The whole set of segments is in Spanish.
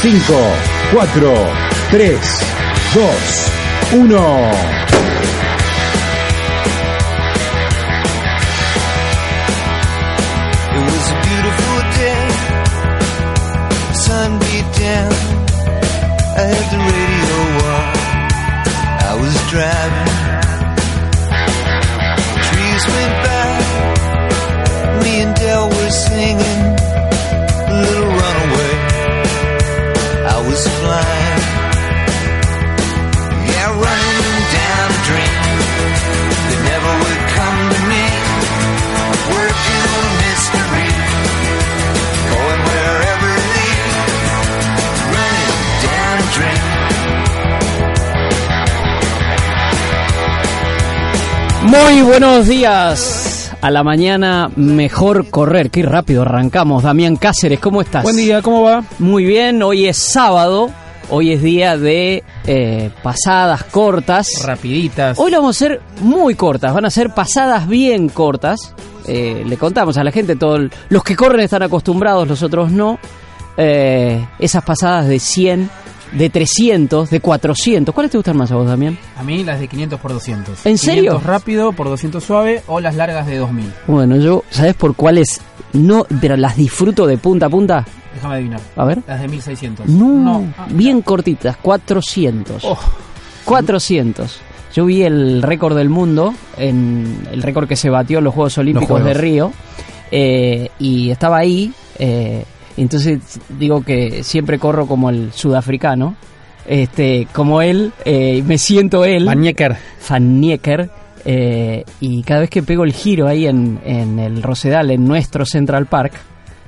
5, 4, 3, 2, 1. It was a beautiful day. Sun beat down. I had the radio on. I was driving. Trees went by. Me and Dell were singing. Muy buenos días. A la mañana, mejor correr. Qué rápido arrancamos. Damián Cáceres, ¿cómo estás? Buen día, ¿cómo va? Muy bien, hoy es sábado. Hoy es día de eh, pasadas cortas. Rapiditas. Hoy lo vamos a hacer muy cortas. Van a ser pasadas bien cortas. Eh, le contamos a la gente, todos los que corren están acostumbrados, los otros no. Eh, esas pasadas de 100, de 300, de 400. ¿Cuáles te gustan más a vos, Damián? A mí las de 500 por 200. ¿En serio? 500 rápido por 200 suave o las largas de 2000. Bueno, yo, ¿sabes por cuáles no, pero las disfruto de punta a punta? Déjame adivinar. A ver. Las de 1600. No, Ah, bien cortitas, 400. Oh. 400. Yo vi el récord del mundo, en el récord que se batió en los Juegos Olímpicos Juegos. de Río, eh, y estaba ahí. eh, entonces digo que siempre corro como el sudafricano, este, como él, eh, me siento él. Van Nieker. eh, y cada vez que pego el giro ahí en, en el Rosedal, en nuestro Central Park,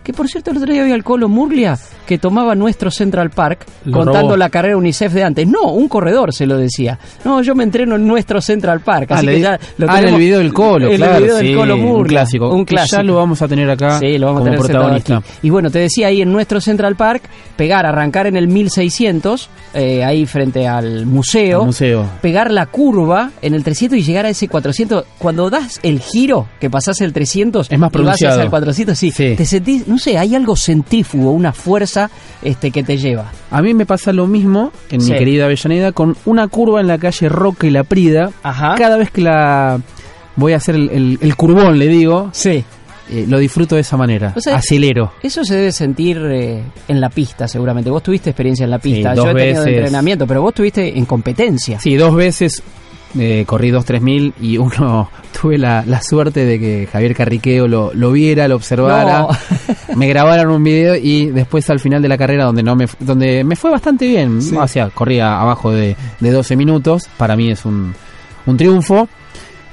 que por cierto el otro día había el Colo Murlia que tomaba nuestro Central Park Lo contando robó. la carrera UNICEF de antes. No, un corredor se lo decía. No, yo me entreno en nuestro Central Park. Así Ah, que ya lo ah, en el tenemos- video del Colo, en claro. el video del Colo Murlia. Un clásico. Un clásico. Ya lo vamos a tener acá Sí, lo vamos a como tener sentado protagonista. aquí. Y bueno, te decía ahí en nuestro Central Park, pegar, arrancar en el 1600, eh, ahí frente al museo, Al museo. pegar la curva en el 300 y llegar a ese 400. Cuando das el giro, que pasás el 300 Es más y vas pronunciado. hacia el 400, sí, Sí. te sentís, no sé, hay algo centrífugo, una fuerza este que te lleva. A mí me pasa lo mismo en Sí. mi querida Avellaneda con una curva en la calle Roca y La Prida. Ajá. Cada vez que la voy a hacer el, el- el curvón, le digo, Sí. eh, lo disfruto de esa manera. O sea, Acelero. Eso se debe sentir eh, en la pista, seguramente. Vos tuviste experiencia en la pista. Sí, Yo he tenido veces. entrenamiento, pero vos tuviste en competencia. Sí, dos veces eh, corrí dos, tres mil y uno tuve la, la suerte de que Javier Carriqueo lo, lo viera, lo observara, No. me grabaron un video y después al final de la carrera donde no me donde me fue bastante bien, o sea, corría abajo de, de 12 minutos, para mí es un, un triunfo,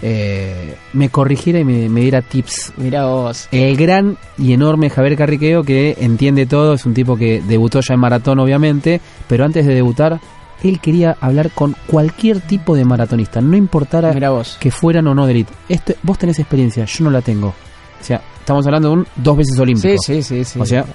eh, me corrigiera y me, me diera tips. Mirá vos. El gran y enorme Javier Carriqueo que entiende todo, es un tipo que debutó ya en maratón obviamente, pero antes de debutar él quería hablar con cualquier tipo de maratonista, no importara vos. que fueran o no de elite. Este, vos tenés experiencia, yo no la tengo. O sea, estamos hablando de un dos veces olímpico. Sí, sí, sí, sí. O sea,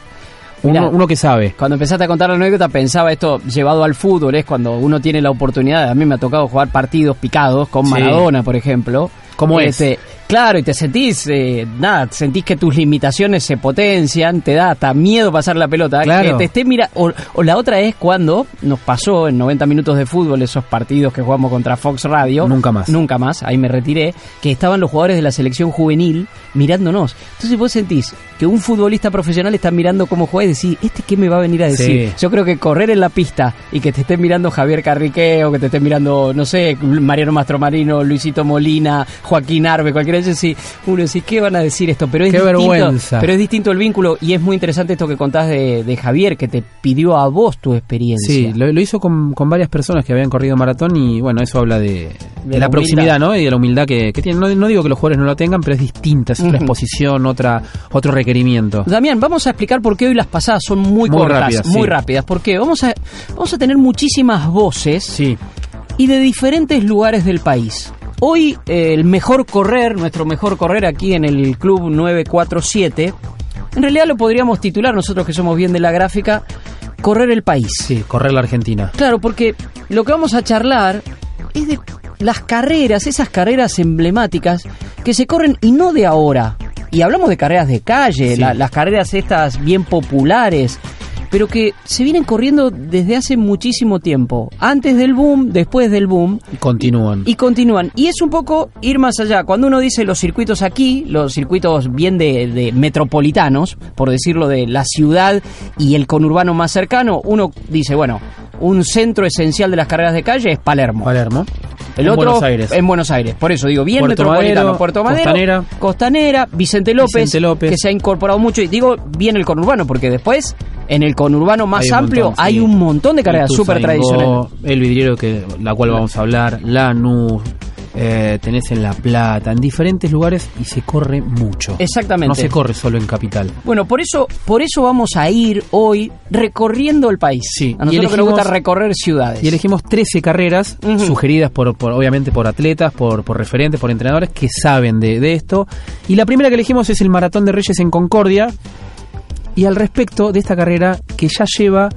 Mirá. uno, uno que sabe. Cuando empezaste a contar la anécdota pensaba esto llevado al fútbol, es cuando uno tiene la oportunidad, a mí me ha tocado jugar partidos picados con Sí. Maradona, por ejemplo. ¿Cómo es? Este, Claro, y te sentís, eh, nada, sentís que tus limitaciones se potencian, te da hasta miedo pasar la pelota. Claro. Que te esté mira o, o la otra es cuando nos pasó en 90 minutos de fútbol esos partidos que jugamos contra Fox Radio. Nunca más. Nunca más, ahí me retiré, que estaban los jugadores de la selección juvenil mirándonos. Entonces vos sentís que un futbolista profesional está mirando cómo juega y decís, ¿este qué me va a venir a decir? Sí. Yo creo que correr en la pista y que te esté mirando Javier Carriqueo, que te esté mirando, no sé, Mariano Mastromarino, Luisito Molina, Joaquín Arbe, cualquiera de ellos, sí, uno dice, ¿qué van a decir esto? Pero es Qué distinto, vergüenza. Pero es distinto el vínculo y es muy interesante esto que contás de, de Javier, que te pidió a vos tu experiencia. Sí, lo, lo hizo con, con varias personas que habían corrido maratón y bueno, eso habla de, de la la, proximidad. ¿no? Y de la humildad que, que tienen. No, no digo que los jugadores no lo tengan, pero es distinta, es otra Ujú. exposición, otra otro requerimiento. Damián, vamos a explicar por qué hoy las pasadas son muy, Muy cortas, rápidas, muy sí. rápidas. Porque vamos a, vamos a tener muchísimas voces Sí, y de diferentes lugares del país. Hoy eh, el mejor correr, nuestro mejor correr aquí en el Club 947, en realidad lo podríamos titular, nosotros que somos bien de la gráfica, Correr el País. sí, correr la Argentina. Claro, porque lo que vamos a charlar es de las carreras, esas carreras emblemáticas que se corren y no de ahora. Y hablamos de carreras de calle, Sí. la- las carreras estas bien populares, pero que se vienen corriendo desde hace muchísimo tiempo. Antes del boom, después del boom, Y continúan. y continúan. Y es un poco ir más allá. Cuando uno dice los circuitos aquí, los circuitos bien de, de metropolitanos, por decirlo de la ciudad y el conurbano más cercano, uno dice, bueno, un centro esencial de las carreras de calle es Palermo. Palermo. El En otro Buenos Aires. en Buenos Aires. Por eso digo, bien Puerto metropolitano. Madero, Puerto Madero, Costanera. Costanera, Vicente López, Vicente López. que se ha incorporado mucho. Y digo bien el conurbano, porque después, en el conurbano más Hay amplio, montón, hay sí. un montón de carreras súper tradicionales. El vidriero, que la cual vamos a hablar. Lanús. eh, tenés en La Plata. En diferentes lugares y se corre mucho. Exactamente. No se corre solo en Capital. Bueno, por eso, por eso vamos a ir hoy recorriendo el país. Sí, A y nosotros que nos elegimos- gusta recorrer ciudades. Y elegimos 13 carreras sugeridas por, por, obviamente por atletas, por, por referentes, por entrenadores que saben de, de esto. Y la primera que elegimos es el Maratón de Reyes en Concordia. Y al respecto de esta carrera que ya lleva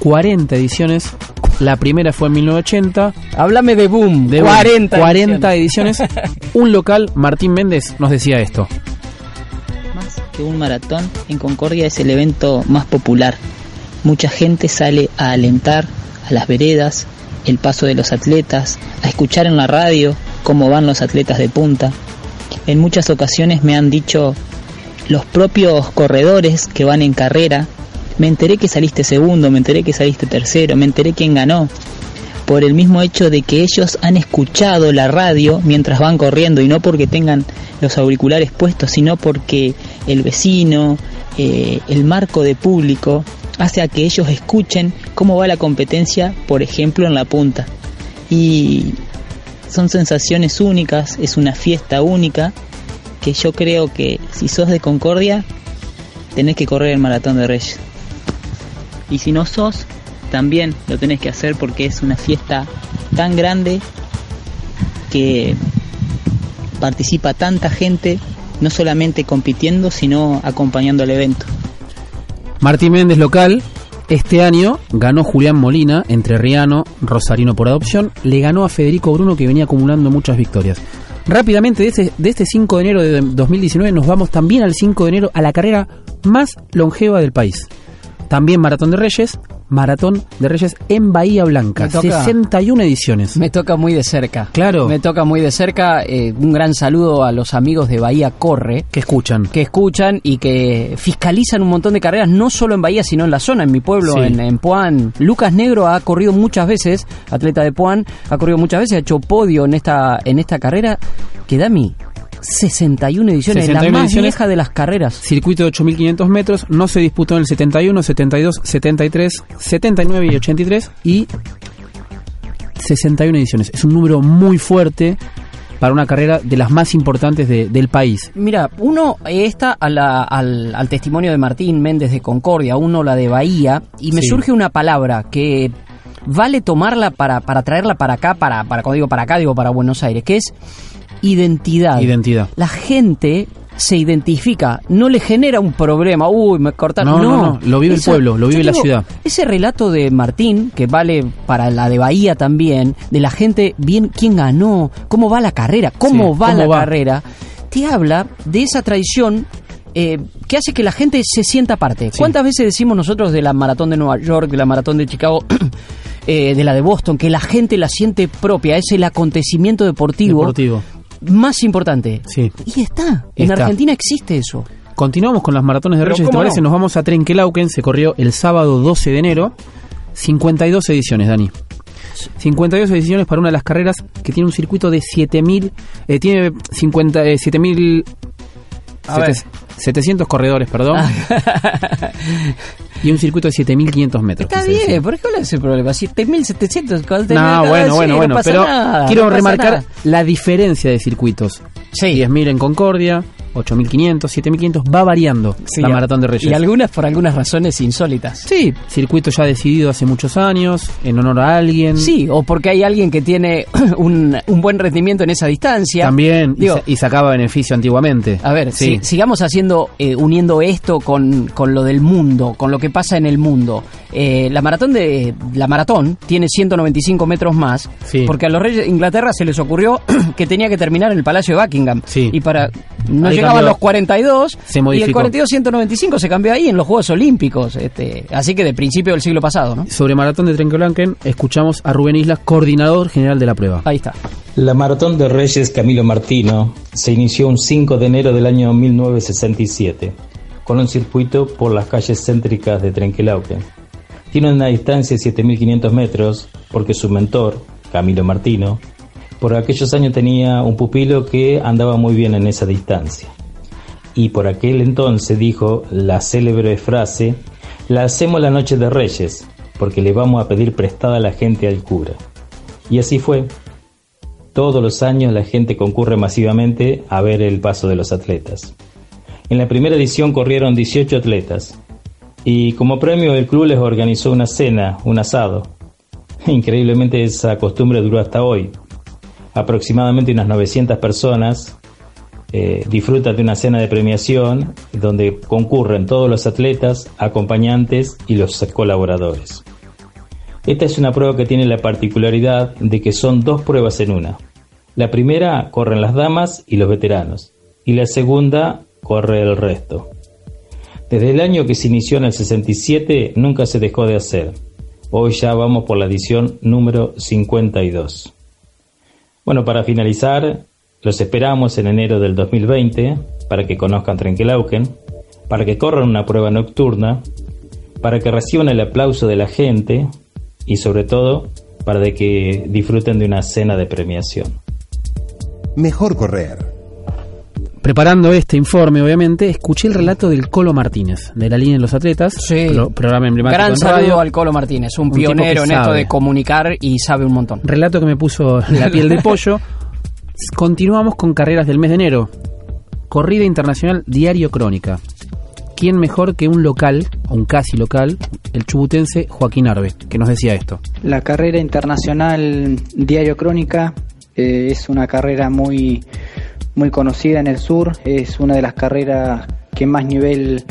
40 ediciones, la primera fue en 1980. Háblame de boom, De 40. 40 ediciones. Un local, Martín Méndez, nos decía esto. Más que un maratón, en Concordia es el evento más popular. Mucha gente sale a alentar a las veredas, el paso de los atletas, a escuchar en la radio cómo van los atletas de punta. En muchas ocasiones me han dicho los propios corredores que van en carrera, me enteré que saliste segundo, me enteré que saliste tercero, me enteré quién ganó por el mismo hecho de que ellos han escuchado la radio mientras van corriendo y no porque tengan los auriculares puestos, sino porque el vecino, eh, el marco de público, hace a que ellos escuchen cómo va la competencia, por ejemplo, en la punta. Y son sensaciones únicas, es una fiesta única, que yo creo que si sos de Concordia, tenés que correr el Maratón de Reyes. Y si no sos, también lo tenés que hacer porque es una fiesta tan grande que participa tanta gente, no solamente compitiendo, sino acompañando el evento. Martín Méndez local. Este año ganó Julián Molina, entrerriano, rosarino por adopción. Le ganó a Federico Bruno, que venía acumulando muchas victorias. Rápidamente, de este, de este 5 de enero de 2019, nos vamos también al 5 de enero a la carrera más longeva del país. También Maratón de Reyes, Maratón de Reyes en Bahía Blanca. Toca- 61 ediciones. Me toca muy de cerca. Claro. Me toca muy de cerca. eh, un gran saludo a los amigos de Bahía Corre. que escuchan? que escuchan y que fiscalizan un montón de carreras, no solo en Bahía, sino en la zona, en mi pueblo, Sí. en, en Puan. Lucas Negro ha corrido muchas veces, atleta de Puan, ha corrido muchas veces, ha hecho podio en esta, en esta carrera, que da mi 61 ediciones, 61 la más ediciones. vieja de las carreras. Circuito de 8.500 metros, no se disputó en el 71, 72, 73, 79 y 83 y 61 ediciones. Es un número muy fuerte para una carrera de las más importantes de- del país. Mira, uno está a la- al, al testimonio de Martín Méndez de Concordia, uno la de Bahía, y me Sí. surge una palabra que vale tomarla para, para traerla para acá, para, para, cuando digo para acá, digo para Buenos Aires, que es identidad. Identidad. La gente se identifica, no le genera un problema, uy, me cortaron. No, no, no, lo vive el pueblo, lo vive la digo, ciudad. Ese relato de Martín, que vale para la de Bahía también, de la gente, bien, quién ganó, cómo va la carrera, cómo Sí, va cómo la va. carrera, te habla de esa tradición eh, que hace que la gente se sienta parte. Sí. ¿Cuántas veces decimos nosotros de la maratón de Nueva York, de la maratón de Chicago, eh, de la de Boston, que la gente la siente propia, es el acontecimiento deportivo, Deportivo. más importante? Sí. Y está, en Está. Argentina existe eso. Continuamos con las maratones de Pero Reyes, ¿te ¿cómo parece? no? Nos vamos a Trenquelauquen, se corrió el sábado 12 de enero. 52 ediciones, Dani. 52 ediciones para una de las carreras que tiene un circuito de 7000 eh, tiene 50 eh, 7000 A ver. 700 corredores, perdón. y un circuito de 7500 metros. Está quise decir. bien, ¿por qué cuál es el problema? 7700, ¿cuál te- No, bueno, bueno, no bueno, pero nada, quiero no remarcar nada. la diferencia de circuitos. Sí. 10.000 en Concordia, 8.500, 7.500, va variando Sí, la maratón de Reyes. Y algunas por algunas razones insólitas. Sí, circuito ya decidido hace muchos años, en honor a alguien. Sí, o porque hay alguien que tiene un, un buen rendimiento en esa distancia. También, y, Digo, sa- y sacaba beneficio antiguamente. a ver, sí. si- sigamos haciendo, eh, uniendo esto con, con lo del mundo, con lo que pasa en el mundo. eh, la maratón de la maratón tiene 195 metros más, Sí. porque a los reyes de Inglaterra se les ocurrió que tenía que terminar en el Palacio de Buckingham. Sí. Y para no Ahí llegaban cambió. los 42 Se y el modificó. 42 195 se cambió ahí en los Juegos Olímpicos, este, así que de principio del siglo pasado, ¿no? Sobre Maratón de Trenquelanquen, escuchamos a Rubén Islas, coordinador general de la prueba. Ahí está. La Maratón de Reyes Camilo Martino se inició un 5 de enero del año 1967 con un circuito por las calles céntricas de Trenquelauquen. Tiene una distancia de 7.500 metros porque su mentor, Camilo Martino, por aquellos años tenía un pupilo que andaba muy bien en esa distancia. Y por aquel entonces dijo la célebre frase, la hacemos la noche de Reyes, porque le vamos a pedir prestada a la gente al cura. Y así fue. Todos los años la gente concurre masivamente a ver el paso de los atletas. En la primera edición corrieron 18 atletas y como premio el club les organizó una cena, un asado. Increíblemente esa costumbre duró hasta hoy. Aproximadamente unas 900 personas eh, disfrutan de una cena de premiación donde concurren todos los atletas, acompañantes y los colaboradores. Esta es una prueba que tiene la particularidad de que son dos pruebas en una. La primera corren las damas y los veteranos, y la segunda corre el resto. Desde el año que se inició en el 67 nunca se dejó de hacer. Hoy ya vamos por la edición número 52. Bueno, para finalizar, los esperamos en enero del 2020 para que conozcan Trenquelauquen, para que corran una prueba nocturna, para que reciban el aplauso de la gente y sobre todo para de que disfruten de una cena de premiación. Mejor correr. Preparando este informe, obviamente, escuché el relato del Colo Martínez, de la línea de los atletas, Sí. pro- programa emblemático Gran en saludo radio. al Colo Martínez, un, Un pionero en esto de comunicar y sabe un montón. Relato que me puso la piel de pollo. Continuamos con carreras del mes de enero. Corrida internacional Diario Crónica. ¿Quién mejor que un local, o un casi local, el chubutense Joaquín Arbe, que nos decía esto? La carrera internacional Diario Crónica eh, es una carrera muy, muy conocida en el sur, es una de las carreras que más nivel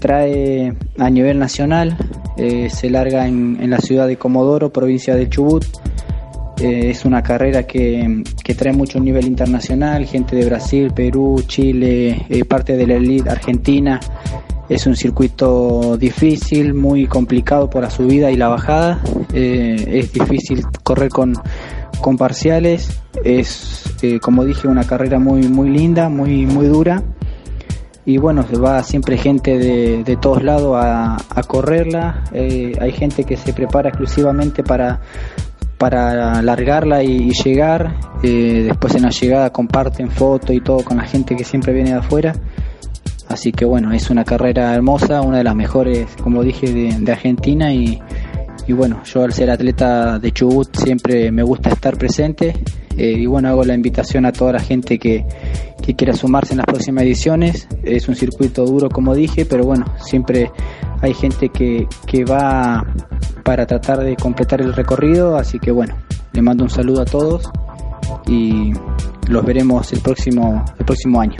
trae a nivel nacional, eh, se larga en, en la ciudad de Comodoro, provincia de Chubut. Eh, es una carrera que, que trae mucho nivel internacional, gente de Brasil, Perú, Chile, eh, parte de la elite argentina. Es un circuito difícil, muy complicado por la subida y la bajada. Eh, es difícil correr con, con parciales. Es, como dije, una carrera muy, muy linda, muy, muy dura. Y bueno, va siempre gente de, de todos lados a, a correrla. Hay gente que se prepara exclusivamente para, para largarla y, llegar. Eh, después en la llegada comparten fotos y todo con la gente que siempre viene de afuera. Así que bueno, es una carrera hermosa, una de las mejores, como dije, de, de Argentina y, y bueno, yo al ser atleta de Chubut siempre me gusta estar presente eh, y bueno, hago la invitación a toda la gente que, que quiera sumarse en las próximas ediciones. Es un circuito duro, como dije, pero bueno, siempre hay gente que, que va para tratar de completar el recorrido, así que bueno, le mando un saludo a todos y los veremos el próximo, el próximo año.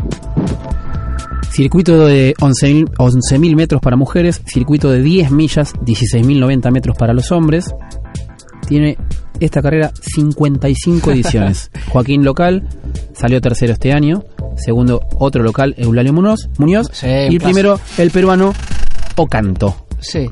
Circuito de 11.000 11.000 metros para mujeres, circuito de 10 millas, 16.090 metros para los hombres. Tiene esta carrera 55 ediciones. Joaquín Local salió tercero este año. Segundo, otro local, Eulalio Muñoz. Muñoz Sí, y el primero, el peruano Ocanto. Sí.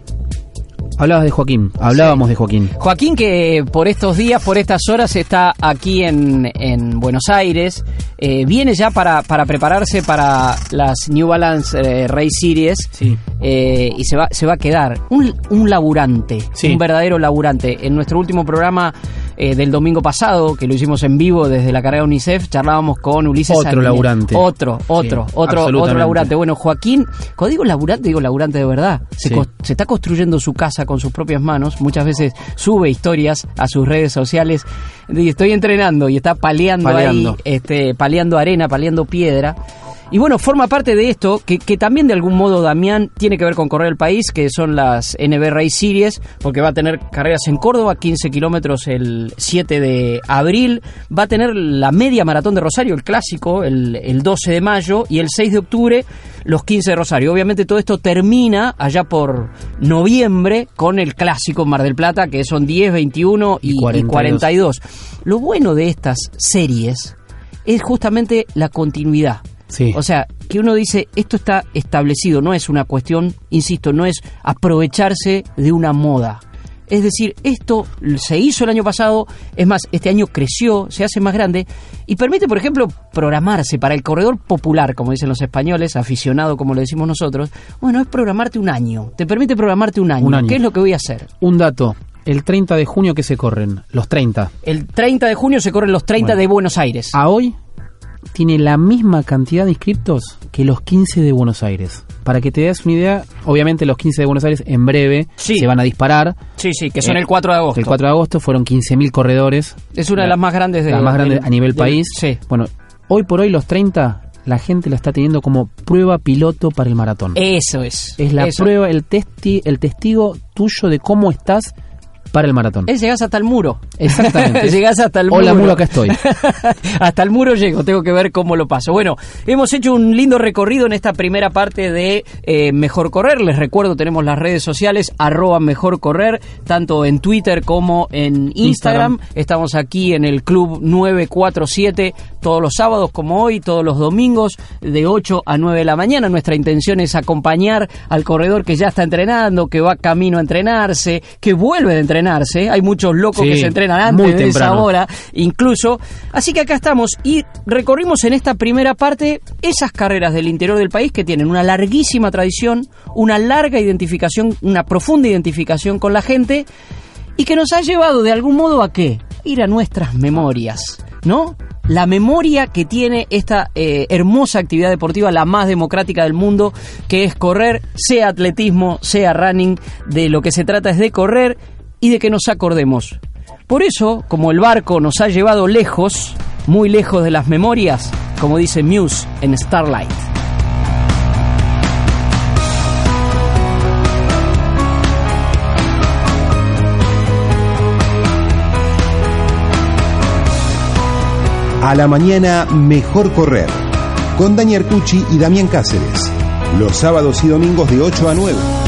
Hablabas de Joaquín, hablábamos de Joaquín. Joaquín que por estos días, por estas horas está aquí en, en Buenos Aires, eh, viene ya para, para prepararse para las New Balance eh, Race Series Sí. eh, y se va, se va a quedar un, un laburante, Sí. un verdadero laburante. En nuestro último programa eh, del domingo pasado, que lo hicimos en vivo desde la carrera UNICEF, charlábamos con Ulises Otro Sanguinetti. laburante. Otro, otro, Sí, otro, otro laburante. Bueno, Joaquín, cuando digo laburante, digo laburante de verdad. Se, Sí. se está construyendo su casa con sus propias manos. Muchas veces sube historias a sus redes sociales. Y estoy entrenando y está paleando, Paleando. ahí, este, paleando arena, paleando piedra. Y bueno, forma parte de esto, que, que también de algún modo Damián tiene que ver con correr el país, que son las NB Race Series, porque va a tener carreras en Córdoba, 15 kilómetros el 7 de abril, va a tener la media maratón de Rosario, el clásico, el, el 12 de mayo, y el 6 de octubre los 15 de Rosario. Obviamente todo esto termina allá por noviembre con el clásico en Mar del Plata, que son 10, 21 y, Y y 42. 42. Lo bueno de estas series es justamente la continuidad. Sí. O sea, que uno dice, esto está establecido, no es una cuestión, insisto, no es aprovecharse de una moda. Es decir, esto se hizo el año pasado, es más, este año creció, se hace más grande y permite, por ejemplo, programarse para el corredor popular, como dicen los españoles, aficionado, como le decimos nosotros. Bueno, es programarte un año, te permite programarte un año. Un año. ¿Qué es lo que voy a hacer? Un dato. El 30 de junio que se corren, los 30. El 30 de junio se corren los 30 Bueno. de Buenos Aires. A hoy tiene la misma cantidad de inscriptos que los 15 de Buenos Aires. Para que te des una idea, obviamente los 15 de Buenos Aires en breve Sí. se van a disparar. Sí, sí, que son Eh, el 4 de agosto. El 4 de agosto fueron 15.000 corredores. Es una de las más grandes de las más grandes a nivel país. Sí. Bueno, hoy por hoy los 30 la gente la está teniendo como prueba piloto para el maratón. Eso es. es la Eso. prueba, el, testi, el testigo tuyo de cómo estás para el maratón. Es llegás hasta el muro. Exactamente. llegás hasta el Hola, muro. muro, acá estoy. hasta el muro llego, tengo que ver cómo lo paso. Bueno, hemos hecho un lindo recorrido en esta primera parte de eh, Mejor Correr. Les recuerdo, tenemos las redes sociales, arroba Mejor Correr, tanto en Twitter como en Instagram. Instagram. Estamos aquí en el Club 947 todos los sábados como hoy, todos los domingos de 8 a 9 de la mañana. Nuestra intención es acompañar al corredor que ya está entrenando, que va camino a entrenarse, que vuelve de entrenarse. Hay muchos locos Sí, que se entrenan antes muy de esa hora, incluso. Así que acá estamos y recorrimos en esta primera parte esas carreras del interior del país que tienen una larguísima tradición, una larga identificación, una profunda identificación con la gente y que nos ha llevado de algún modo a qué? Ir a nuestras memorias, ¿no? La memoria que tiene esta eh, hermosa actividad deportiva, la más democrática del mundo, que es correr, sea atletismo, sea running, de lo que se trata es de correr y de que nos acordemos. Por eso, como el barco nos ha llevado lejos, muy lejos de las memorias, como dice Muse en Starlight. A la mañana, mejor correr. Con Daniel Cucci y Damián Cáceres. Los sábados y domingos de 8 a 9.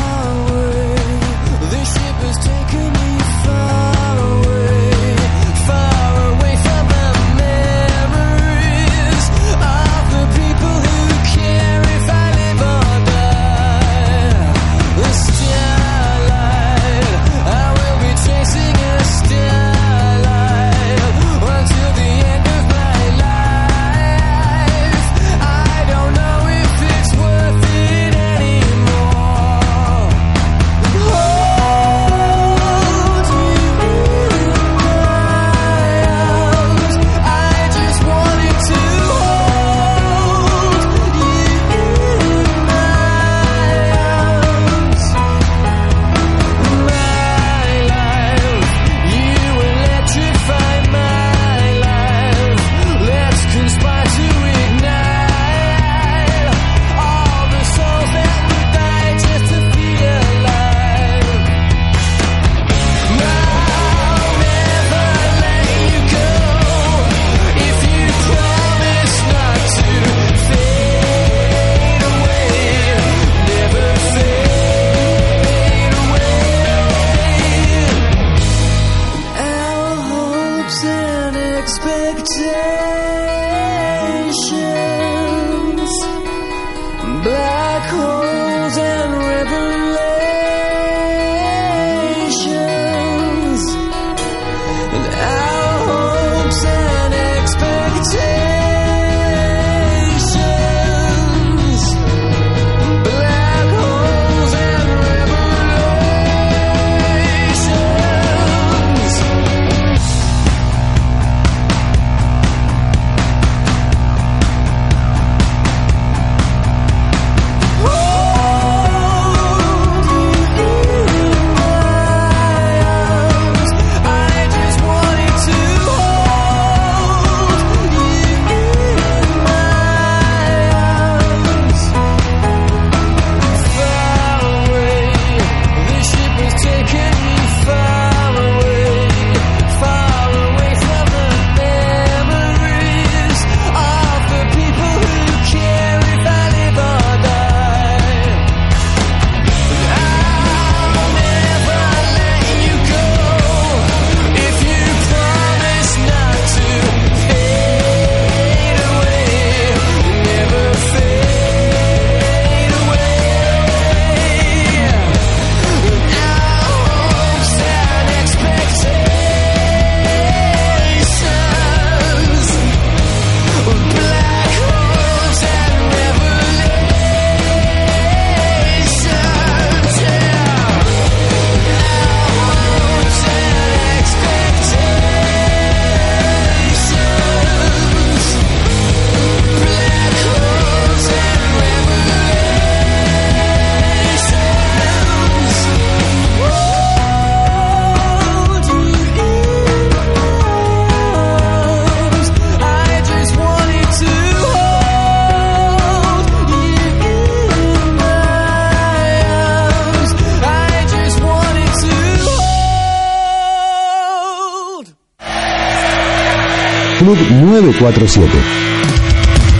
Club 947.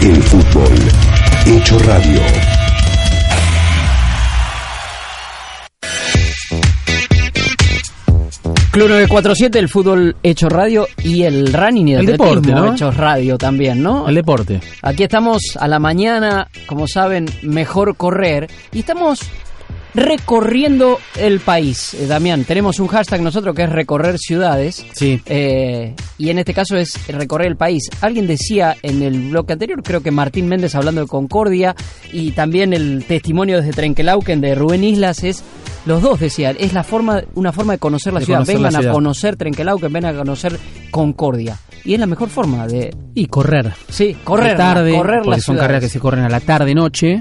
El fútbol hecho radio. Club 947, el fútbol hecho radio y el running y el, El deporte, ¿no? hecho radio también, ¿no? El deporte. Aquí estamos a la mañana, como saben, mejor correr y estamos recorriendo el país. Eh, Damián, tenemos un hashtag nosotros que es recorrer ciudades. Sí. Eh, y en este caso es recorrer el país. Alguien decía en el bloque anterior, creo que Martín Méndez hablando de Concordia y también el testimonio desde Trenquelauquen de Rubén Islas es los dos decían, es la forma una forma de conocer la De ciudad. conocer la vengan a ciudad. conocer Trenquelauquen, vengan a conocer Concordia. Y es la mejor forma de Y correr. sí, correr De tarde, correr porque son ciudades. carreras que se corren a la tarde-noche,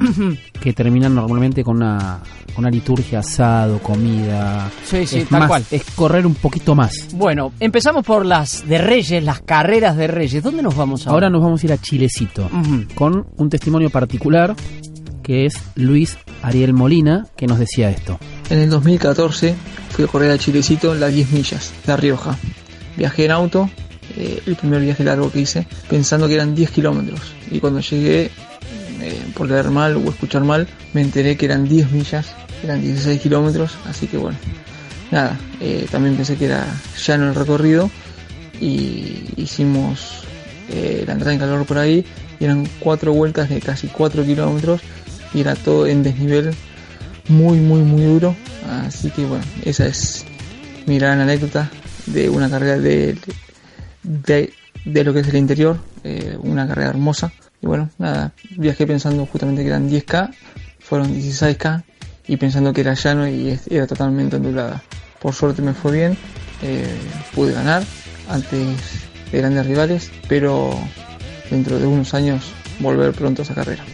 que terminan normalmente con una, con una liturgia, asado, comida. Sí, sí, es tal más- cual. Es correr un poquito más. Bueno, empezamos por las de Reyes, las carreras de Reyes. ¿Dónde nos vamos ahora? Ahora nos vamos a ir a Chilecito, con un testimonio particular que es Luis Ariel Molina, que nos decía esto. En el 2014 fui a correr a Chilecito las 10 millas, La Rioja. Viajé en auto, eh, el primer viaje largo que hice, pensando que eran 10 kilómetros. Y cuando llegué, eh, por leer mal o escuchar mal, me enteré que eran 10 millas, eran 16 kilómetros. Así que bueno, nada, eh, también pensé que era llano el recorrido. Y hicimos la entrada en calor por ahí. Y eran cuatro vueltas de casi 4 kilómetros. Y era todo en desnivel muy muy muy duro. Así que bueno esa es mi gran anécdota de una carrera de, de, de lo que es el interior eh, una carrera hermosa. Y bueno nada viajé pensando justamente que eran 10k fueron 16k y pensando que era llano y era totalmente ondulada. Por suerte me fue bien eh, pude ganar antes de grandes rivales pero dentro de unos años volver pronto a esa carrera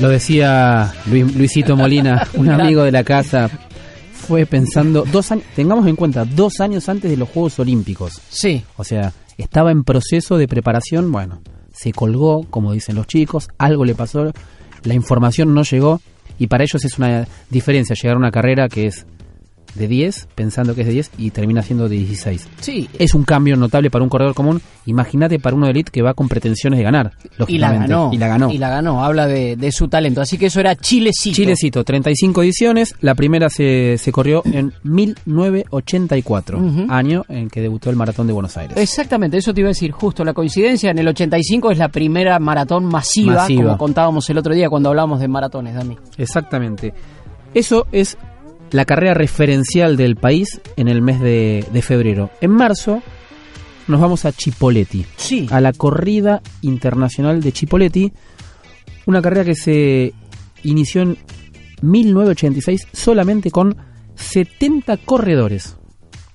Lo decía Luis- Luisito Molina, un amigo de la casa. Fue pensando dos años, tengamos en cuenta, dos años antes de los Juegos Olímpicos. Sí, O sea, estaba en proceso de preparación, bueno, se colgó, como dicen los chicos, algo le pasó, la información no llegó y para ellos es una diferencia llegar a una carrera que es de 10, pensando que es de 10 y termina siendo de 16. sí. Es un cambio notable para un corredor común, imagínate para uno de elite que va con pretensiones de ganar, Y la lógicamente. ganó. Y la ganó. Y la ganó. Habla de, de su talento. Así que eso era Chilecito. Chilecito, 35 ediciones. La primera se, se corrió en 1984, Ujú. año en que debutó el Maratón de Buenos Aires. Exactamente, eso te iba a decir justo. La coincidencia en el 85 es la primera maratón masiva, Masiva. como contábamos el otro día cuando hablábamos de maratones, Dami. Exactamente. Eso es la carrera referencial del país en el mes de, de febrero. En marzo nos vamos a Chipoleti, Sí. a la corrida internacional de Chipoleti, una carrera que se inició en 1986 solamente con 70 corredores.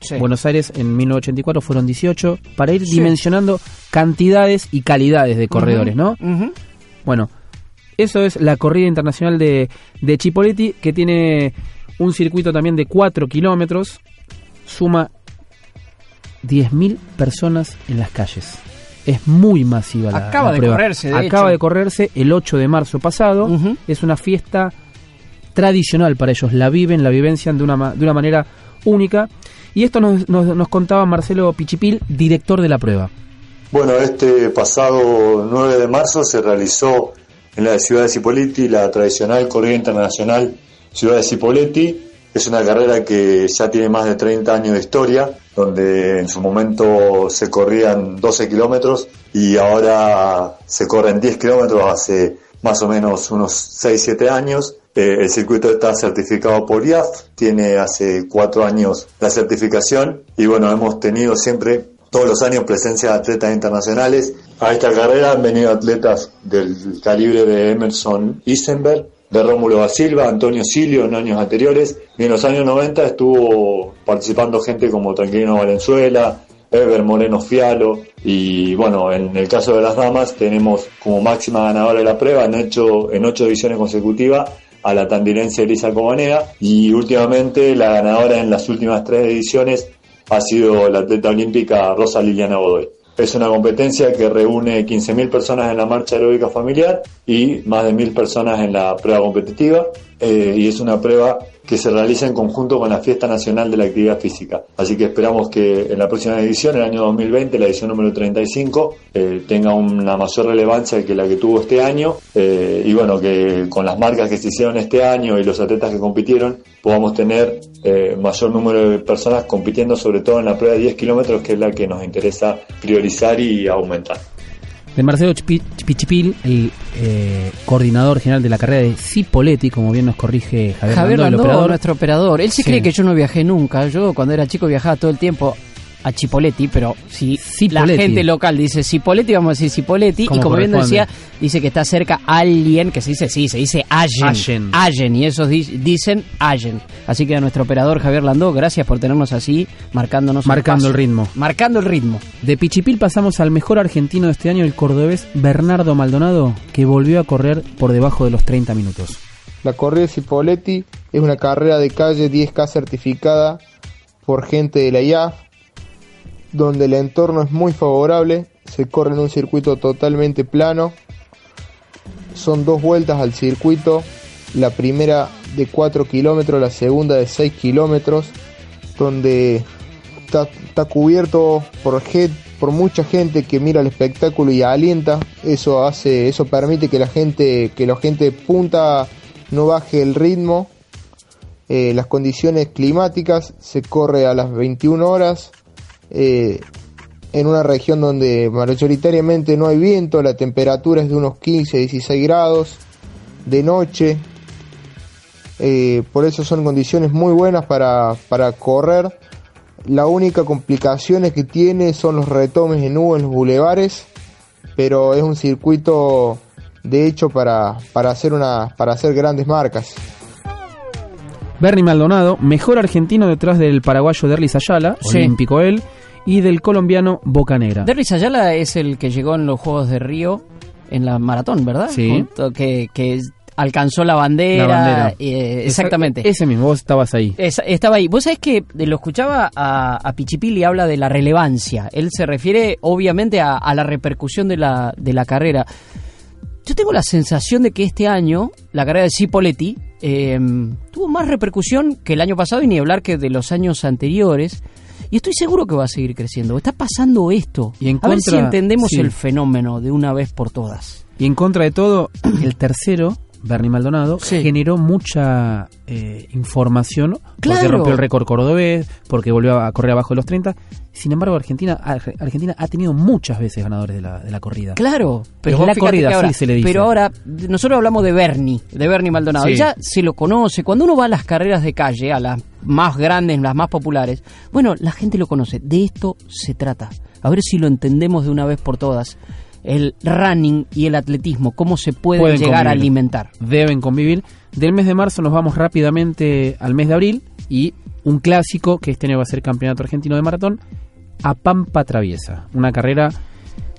Sí. Buenos Aires en 1984 fueron 18, para ir Sí. dimensionando cantidades y calidades de corredores, ¿no? Bueno, eso es la corrida internacional de, de Chipoleti, que tiene un circuito también de 4 kilómetros, suma 10.000 personas en las calles. Es muy masiva la, Acaba la de prueba. correrse, de Acaba hecho. de correrse el 8 de marzo pasado. Es una fiesta tradicional para ellos. La viven, la vivencian de una, de una manera única. Y esto nos, nos, nos contaba Marcelo Pichipil, director de la prueba. Bueno, este pasado 9 de marzo se realizó en la ciudad de Cipolletti la tradicional corrida internacional Ciudad de Cipolletti. Es una carrera que ya tiene más de 30 años de historia, donde en su momento se corrían 12 kilómetros y ahora se corren 10 kilómetros hace más o menos unos 6-7 años. Eh, el circuito está certificado por IAF, tiene hace 4 años la certificación y bueno, hemos tenido siempre todos los años presencia de atletas internacionales. A esta carrera han venido atletas del calibre de Emerson Isenberg, de Rómulo da Silva, Antonio Silio en años anteriores. Y en los años 90 estuvo participando gente como Tranquilino Valenzuela, Ever Moreno Fialo. Y bueno, en el caso de las damas tenemos como máxima ganadora de la prueba en ocho, en ocho ediciones consecutivas a la tandilense Elisa Cobanera y últimamente la ganadora en las últimas tres ediciones ha sido la atleta olímpica Rosa Liliana Godoy. Es una competencia que reúne 15.000 personas en la marcha aeróbica familiar y más de 1.000 personas en la prueba competitiva. Eh, y es una prueba que se realiza en conjunto con la Fiesta Nacional de la Actividad Física. Así que esperamos que en la próxima edición, el año 2020, la edición número 35, eh, tenga una mayor relevancia que la que tuvo este año eh, y bueno, que con las marcas que se hicieron este año y los atletas que compitieron, podamos tener eh, mayor número de personas compitiendo sobre todo en la prueba de 10 kilómetros, que es la que nos interesa priorizar y aumentar. De Marcelo Chipi- Pichipil, el eh, coordinador general de la carrera de Cipoletti, como bien nos corrige Javier, Javier Landó, el Landó, operador. nuestro operador. Él se Sí. cree que yo no viajé nunca. Yo cuando era chico viajaba todo el tiempo a Chipoletti, pero si la gente local dice Cipoletti, vamos a decir Cipoletti. Como y como bien decía, dice que está cerca alguien, que se dice, sí, se dice Allen. Allen. Allen, y esos di- dicen Allen. Así que a nuestro operador Javier Landó, gracias por tenernos así, marcándonos un Marcando paso. el ritmo. Marcando el ritmo. De Pichipil pasamos al mejor argentino de este año, el cordobés Bernardo Maldonado, que volvió a correr por debajo de los 30 minutos. La corrida Cipoletti es una carrera de calle 10K certificada por gente de la IAF, donde el entorno es muy favorable, se corre en un circuito totalmente plano, son dos vueltas al circuito, la primera de 4 kilómetros, la segunda de 6 kilómetros, donde está, cubierto por, por mucha gente que mira el espectáculo y alienta, eso hace, eso permite que la gente, que la gente punta no baje el ritmo. Eh, las condiciones climáticas se corre a las 21 horas eh, en una región donde mayoritariamente no hay viento, la temperatura es de unos 15, 16 grados de noche. Eh, por eso son condiciones muy buenas para, para correr. La única complicación que tiene son los retomes en U en los bulevares, pero es un circuito de hecho para, para, hacer, una, para hacer grandes marcas. Bernie Maldonado, mejor argentino detrás del paraguayo Derlis Ayala, Sí. olímpico él, y del colombiano Bocanegra. Derris Ayala es el que llegó en los Juegos de Río en la maratón, ¿verdad? Sí. Junto- Que, que alcanzó la bandera. La bandera. eh, exactamente. Esa- Ese mismo, vos estabas ahí. Estaba ahí. Vos sabés que lo escuchaba a, a Pichipil y habla de la relevancia. Él se refiere obviamente a, a la repercusión de la, de la carrera. Yo tengo la sensación de que este año la carrera de Cipoletti eh, tuvo más repercusión que el año pasado y ni hablar que de los años anteriores. Y estoy seguro que va a seguir creciendo. Está pasando esto. Y en a ver si entendemos sí. el fenómeno de una vez por todas. Y en contra de todo, el tercero, Bernie Maldonado, Sí. generó mucha eh, información porque rompió el récord cordobés, porque volvió a correr abajo de los 30. Sin embargo, Argentina, Ar- Argentina ha tenido muchas veces ganadores de la, de la corrida. Claro, pero la corrida, ahora, sí se le dice. Pero ahora, nosotros hablamos de Bernie, de Bernie Maldonado. Sí. Y ya se lo conoce. Cuando uno va a las carreras de calle, a las más grandes, las más populares, bueno, la gente lo conoce. De esto se trata. A ver si lo entendemos de una vez por todas. El running y el atletismo, cómo se pueden, Pueden llegar a alimentar. Deben convivir. Del mes de marzo nos vamos rápidamente al mes de abril y un clásico que este año va a ser campeonato argentino de maratón a Pampa Traviesa, una carrera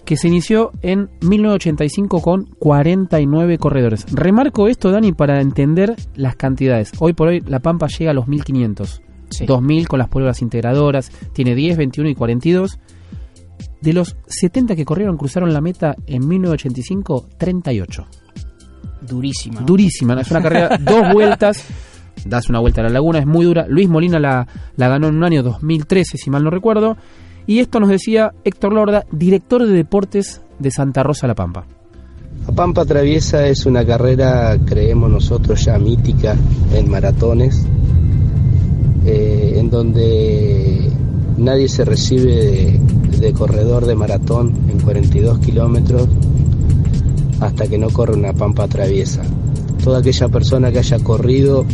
que se inició en 1985 con 49 corredores. Remarco esto, Dani, para entender las cantidades. Hoy por hoy la Pampa llega a los 1500. Sí. 2000 con las pruebas integradoras, tiene 10, 21 y 42. De los 70 que corrieron, cruzaron la meta en 1985, 38. Durísima. ¿no? Durísima, ¿no? es una carrera, dos vueltas, das una vuelta a la laguna, es muy dura. Luis Molina la, la ganó en un año 2013, si mal no recuerdo. Y esto nos decía Héctor Lorda, director de deportes de Santa Rosa La Pampa. La Pampa Traviesa es una carrera, creemos nosotros, ya mítica en maratones, eh, en donde nadie se recibe de, de corredor de maratón en 42 kilómetros hasta que no corre una Pampa Traviesa. Toda aquella persona que haya corrido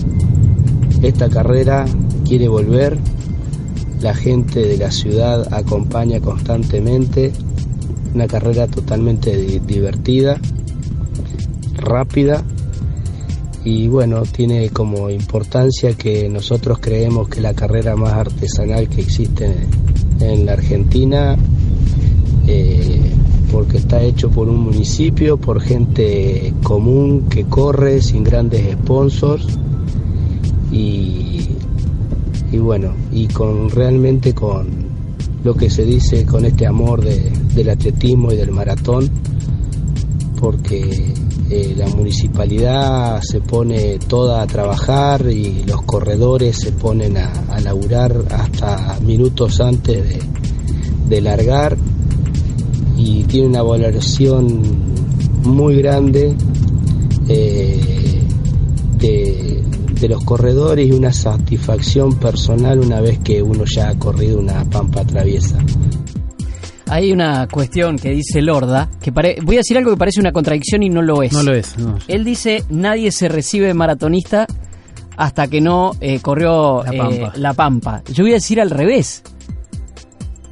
esta carrera quiere volver, la gente de la ciudad acompaña constantemente, una carrera totalmente di- divertida, rápida y bueno, tiene como importancia que nosotros creemos que la carrera más artesanal que existe en la Argentina, eh, porque está hecho por un municipio, por gente común que corre sin grandes sponsors. Y, y bueno, y con realmente con lo que se dice con este amor de- del atletismo y del maratón, porque eh, la municipalidad se pone toda a trabajar y los corredores se ponen a, laburar hasta minutos antes de, de largar y tiene una valoración muy grande eh, de, de los corredores y una satisfacción personal una vez que uno ya ha corrido una pampa traviesa. Hay una cuestión que dice Lorda, que pare- voy a decir algo que parece una contradicción y no lo es. No lo es, no. Él dice, nadie se recibe maratonista hasta que no eh, corrió La eh, Pampa. la Pampa. Yo voy a decir al revés.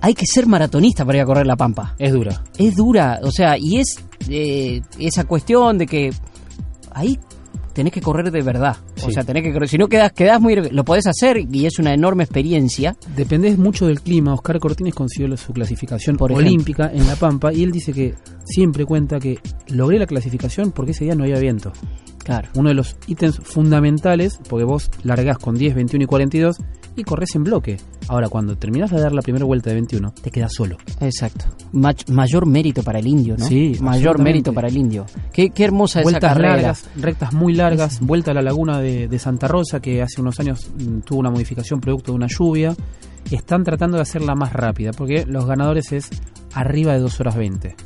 Hay que ser maratonista para ir a correr la Pampa. Es dura. Es dura, o sea, y es eh, esa cuestión de que ahí tenés que correr de verdad. O sea, tenés que correr. Si no quedás, quedás muy... Lo podés hacer y es una enorme experiencia. Depende mucho del clima. Oscar Cortines consiguió su clasificación Por olímpica en La Pampa y él dice que siempre cuenta que logré la clasificación porque ese día no había viento. Claro. Uno de los ítems fundamentales, porque vos largás con 10, 21 y 42 y corres en bloque. Ahora, cuando terminás de dar la primera vuelta de 21, te quedas solo. Exacto. Mayor mérito para el indio, ¿no? Sí, Mayor mérito para el indio. Qué, qué hermosa esa Vueltas carrera. largas, rectas muy largas, vuelta a la laguna de, de Santa Rosa, que hace unos años mm, tuvo una modificación producto de una lluvia. Están tratando de hacerla más rápida, porque los ganadores es arriba de 2 horas 20.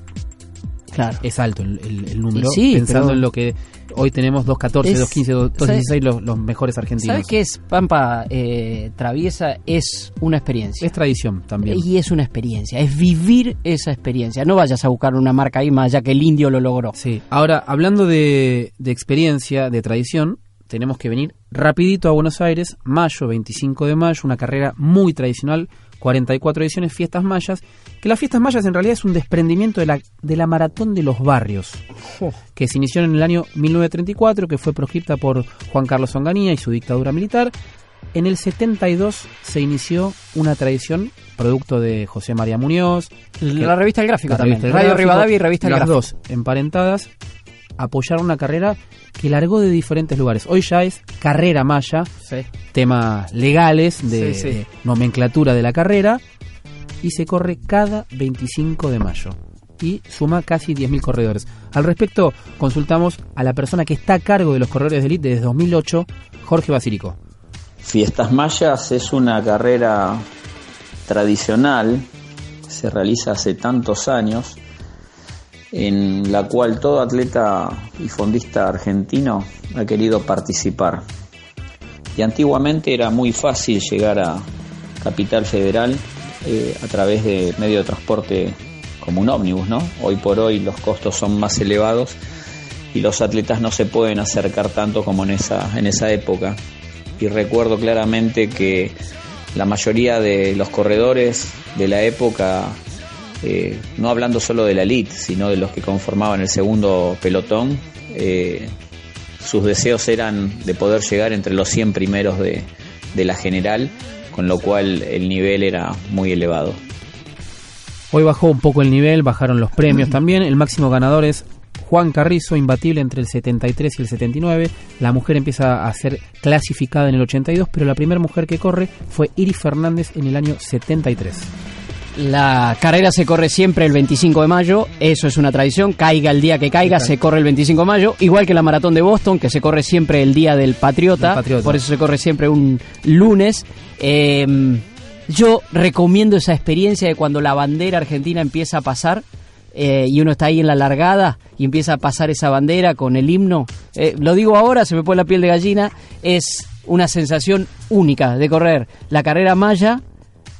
Claro. Es alto el, el- el número, sí, pensando pero- en lo que hoy tenemos 2.14, Es- 2.15, 2.16, los, los mejores argentinos. ¿Sabes qué es Pampa eh, Traviesa? Es una experiencia. Es tradición también. Y es una experiencia, es vivir esa experiencia. No vayas a buscar una marca ahí más allá que el indio lo logró. Sí. Ahora, hablando de, de experiencia, de tradición, tenemos que venir rapidito a Buenos Aires, mayo, 25 de mayo, una carrera muy tradicional, 44 ediciones, fiestas mayas, que las fiestas mayas en realidad es un desprendimiento de la, de la maratón de los barrios, que se inició en el año 1934, que fue proscripta por Juan Carlos Onganía y su dictadura militar. En el 72 se inició una tradición, producto de José María Muñoz. La revista El Gráfico la también. revista El Radio Gráfico, Rivadavia y Revista El Las Gráfico. dos emparentadas apoyaron una carrera que largó de diferentes lugares. Hoy ya es carrera maya, temas legales de, Sí, sí. de nomenclatura de la carrera y se corre cada 25 de mayo y suma casi 10.000 corredores. Al respecto, consultamos a la persona que está a cargo de los corredores de élite desde 2008, Jorge Basílico. Fiestas Mayas es una carrera tradicional, se realiza hace tantos años, en la cual todo atleta y fondista argentino ha querido participar. Y antiguamente era muy fácil llegar a Capital Federal eh, a través de medio de transporte como un ómnibus, ¿no? Hoy por hoy los costos son más elevados y los atletas no se pueden acercar tanto como en esa, en esa época. Y recuerdo claramente que la mayoría de los corredores de la época, eh, no hablando solo de la elite, sino de los que conformaban el segundo pelotón, eh, sus deseos eran de poder llegar entre los 100 primeros de, de la general, con lo cual el nivel era muy elevado. Hoy bajó un poco el nivel, bajaron los premios también. El máximo ganador es Juan Carrizo, imbatible entre el 73 y el 79. La mujer empieza a ser clasificada en el 82, pero la primera mujer que corre fue Iris Fernández en el año 73. La carrera se corre siempre el 25 de mayo, eso es una tradición, caiga el día que caiga, se corre el 25 de mayo, igual que la maratón de Boston, que se corre siempre el día del patriota, por eso se corre siempre un lunes. Eh, yo recomiendo esa experiencia de cuando la bandera argentina empieza a pasar eh, y uno está ahí en la largada y empieza a pasar esa bandera con el himno. Eh, lo digo ahora, se me pone la piel de gallina, es una sensación única de correr la carrera maya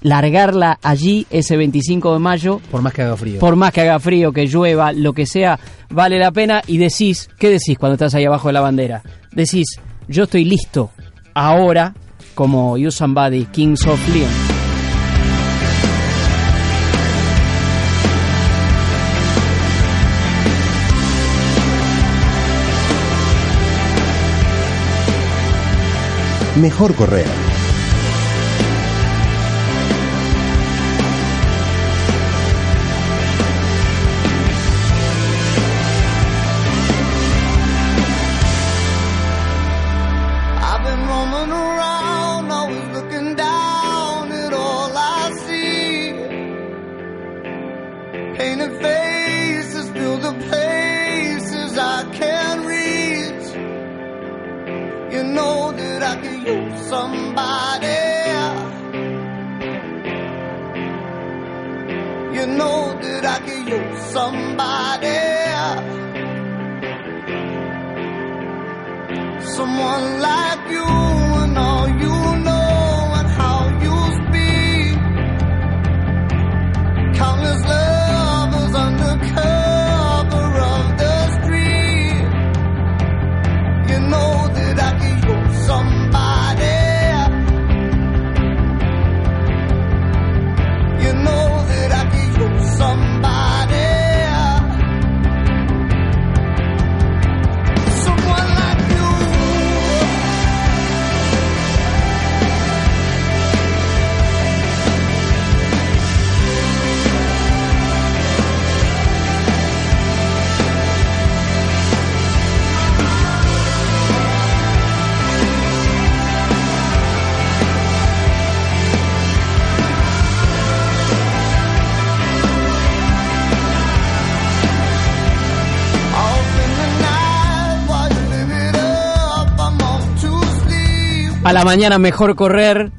largarla allí ese 25 de mayo. Por más que haga frío. Por más que haga frío, que llueva, lo que sea, vale la pena. Y decís, ¿qué decís cuando estás ahí abajo de la bandera? Decís, yo estoy listo ahora, como You Somebody, Kings of Leon. Mejor correr. Painted faces fill the places I can't reach. You know that I could use somebody. You know that I could use somebody. Someone like you. A la mañana mejor correr.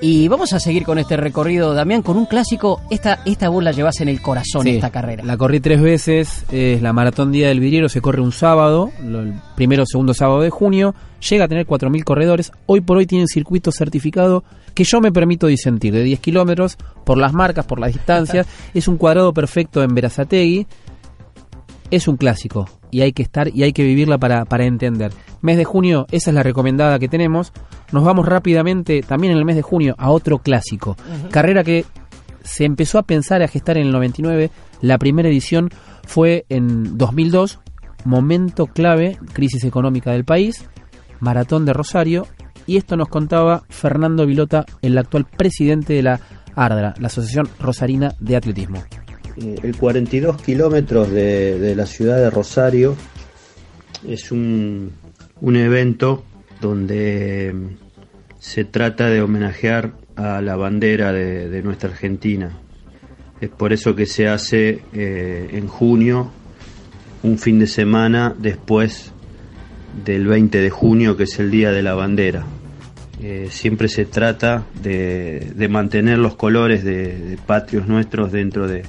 Y vamos a seguir con este recorrido, Damián, con un clásico. Esta, esta vos la llevas en el corazón, Sí, esta carrera. La corrí tres veces, es la Maratón Día del Vidriero, se corre un sábado, el primero o segundo sábado de junio, llega a tener 4.000 corredores, hoy por hoy tienen circuito certificado que yo me permito disentir, de 10 kilómetros, por las marcas, por las distancias, es un cuadrado perfecto en Verazategui, es un clásico y hay que estar y hay que vivirla para, para entender. Mes de junio, esa es la recomendada que tenemos. Nos vamos rápidamente también en el mes de junio a otro clásico. Carrera que se empezó a pensar y a gestar en el 99. La primera edición fue en 2002, momento clave, crisis económica del país, maratón de Rosario. Y esto nos contaba Fernando Vilota, el actual presidente de la ARDRA, la Asociación Rosarina de Atletismo. Eh, El 42 kilómetros de, la ciudad de Rosario es un, un evento donde mm, se trata de homenajear a la bandera de, de nuestra Argentina. Es por eso que se hace eh, en junio, un fin de semana después del 20 de junio, que es el Día de la Bandera. Eh, siempre se trata de, de mantener los colores de, de patrios nuestros dentro de,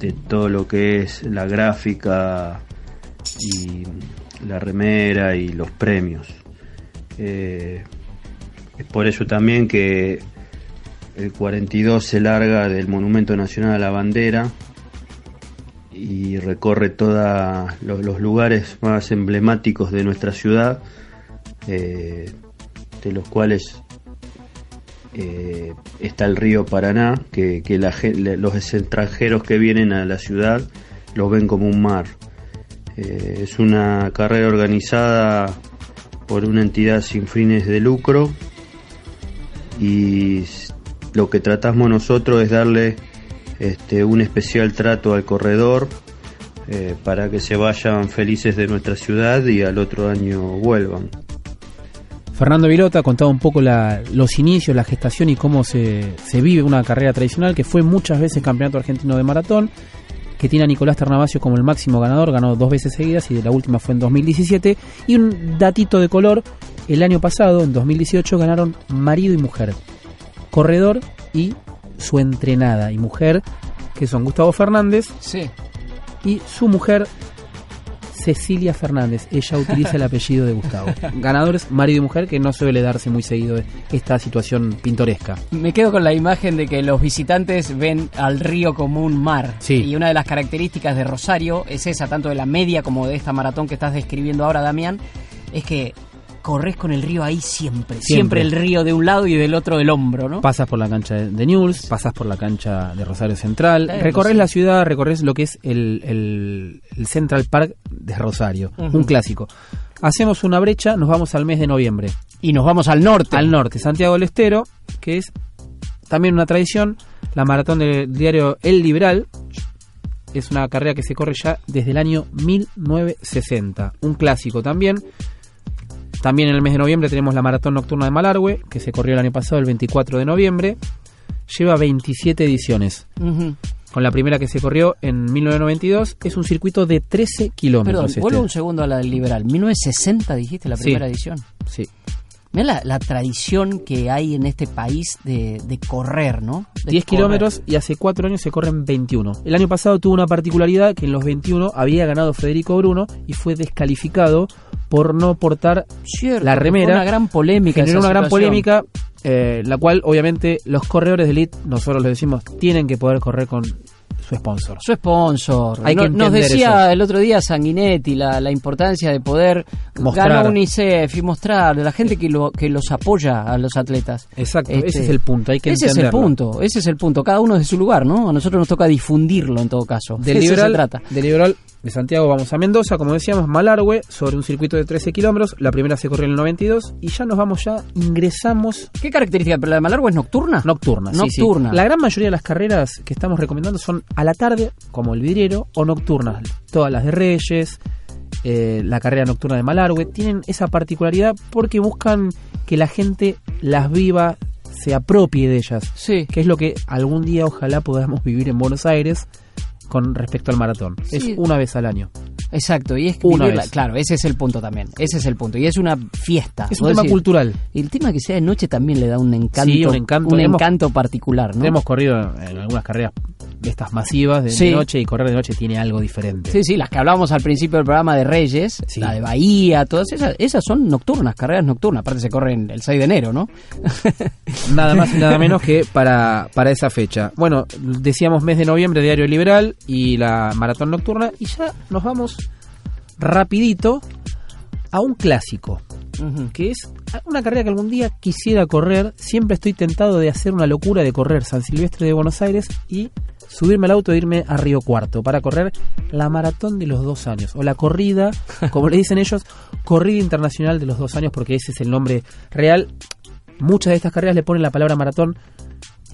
de todo lo que es la gráfica y la remera y los premios. Eh, es por eso también que el 42 se larga del Monumento Nacional a la Bandera y recorre todos los lugares más emblemáticos de nuestra ciudad, eh, de los cuales eh, está el río Paraná, que, la los extranjeros que vienen a la ciudad los ven como un mar. Eh, es una carrera organizada por una entidad sin fines de lucro y lo que tratamos nosotros es darle este, un especial trato al corredor eh, para que se vayan felices de nuestra ciudad y al otro año vuelvan. Fernando Vilota contaba un poco la- los inicios, la gestación y cómo se, se vive una carrera tradicional que fue muchas veces campeonato argentino de maratón, que tiene a Nicolás Ternavasio como el máximo ganador, ganó dos veces seguidas y la última fue en 2017. Y un datito de color, el año pasado, en 2018, ganaron marido y mujer, corredor y su entrenada y mujer, que son Gustavo Fernández Sí. y su mujer Cecilia Fernández. Ella utiliza el apellido de Gustavo. Ganadores, marido y mujer, que no suele darse muy seguido esta situación pintoresca. Me quedo con la imagen de que los visitantes ven al río como un mar. Sí. Y una de las características de Rosario es esa, tanto de la media como de esta maratón que estás describiendo ahora, Damián, es que corres con el río ahí siempre. Siempre, Siempre. el río de un lado y del otro del hombro, ¿no? Pasas por la cancha de Newell's, pasas por la cancha de Rosario Central, Claro, recorres la ciudad, recorres lo que es el, el- el Central Park de Rosario, un clásico. Hacemos una brecha, nos vamos al mes de noviembre. Y nos vamos al norte. Al norte, Santiago del Estero, que es también una tradición, la maratón del diario El Liberal. Es una carrera que se corre ya desde el año 1960. Un clásico también. También en el mes de noviembre tenemos la maratón nocturna de Malargüe, que se corrió el año pasado, el 24 de noviembre. Lleva 27 ediciones. Con la primera que se corrió en 1992, es un circuito de 13 kilómetros. Perdón, este. vuelvo un segundo a la del liberal. 1960 dijiste la Sí. primera edición. Sí. Mirá la, la tradición que hay en este país de, de correr, ¿no? De 10 correr. kilómetros y hace 4 años se corren 21. El año pasado tuvo una particularidad que en los 21 había ganado Federico Bruno y fue descalificado por no portar Cierto, la que remera. una gran polémica Generó una gran polémica, eh, la cual obviamente los corredores de elite, nosotros lo decimos, tienen que poder correr con su sponsor. Su sponsor. Hay que No- Nos entender decía eso. el otro día Sanguinetti la, la importancia de poder Mostrar. ganar UNICEF y mostrar de la gente que, lo, que los apoya a los atletas. Exacto, Este, ese es el punto, hay que ese es el punto, ese es el punto. Cada uno de su lugar, ¿no? A nosotros nos toca difundirlo en todo caso. De eso liberal, se trata. del liberal de Santiago vamos a Mendoza, como decíamos, Malargüe, sobre un circuito de 13 kilómetros. La primera se corrió en el 92 y ya nos vamos, ya ingresamos. ¿Qué característica? ¿Pero la de Malargüe es nocturna? Nocturna, sí, sí. Nocturna. La gran mayoría de las carreras que estamos recomendando son a la tarde, como el vidriero, o nocturnas. Todas las de Reyes, eh, la carrera nocturna de Malargüe, tienen esa particularidad porque buscan que la gente las viva, se apropie de ellas. Sí. Que es lo que algún día ojalá podamos vivir en Buenos Aires con respecto al maratón. Sí. Es una vez al año. Exacto, y es Una vivirla- vez. claro, ese es el punto también. Ese es el punto. Y es una fiesta. Es un tema cultural. Y el tema que sea de noche también le da un encanto. Sí, un encanto. un Hemos- encanto particular, ¿no? Hemos corrido en algunas carreras de estas masivas de, noche y correr de noche tiene algo diferente. Sí, sí, las que hablábamos al principio del programa de Reyes, la de Bahía, todas esas, esas son nocturnas, carreras nocturnas. Aparte se corren el 6 de enero, ¿no? Nada más y nada menos que para, para esa fecha. Bueno, decíamos mes de noviembre, Diario Liberal y la maratón nocturna. Y ya nos vamos rapidito a un clásico. Que es una carrera que algún día quisiera correr. Siempre estoy tentado de hacer una locura de correr San Silvestre de Buenos Aires y subirme al auto e irme a Río Cuarto para correr la maratón de los dos años. O la corrida, como le dicen ellos, corrida internacional de los dos años, porque ese es el nombre real. Muchas de estas carreras le ponen la palabra maratón.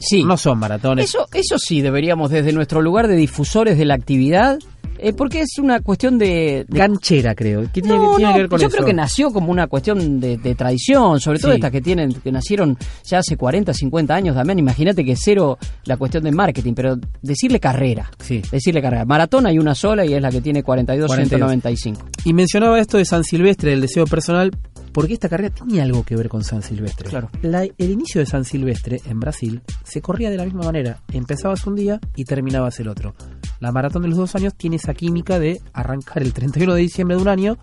Sí. No son maratones. Eso, eso sí deberíamos desde nuestro lugar de difusores de la actividad, eh, porque es una cuestión de... de- Ganchera, creo. ¿Qué tiene, No, que- tiene no, que ver con yo eso? creo que nació como una cuestión de, de tradición, sobre todo Sí. estas que tienen, que nacieron ya hace 40, 50 años también. Imagínate que cero la cuestión de marketing, pero decirle carrera. Sí. Decirle carrera. Maratón hay una sola y es la que tiene 42, 42. 195. Y mencionaba esto de San Silvestre, el deseo personal, porque esta carrera tiene algo que ver con San Silvestre. Claro. La- el inicio de San Silvestre en Brasil se corría de la misma manera. Empezabas un día y terminabas el otro. La maratón de los dos años tiene esa química de arrancar el 31 de diciembre de un año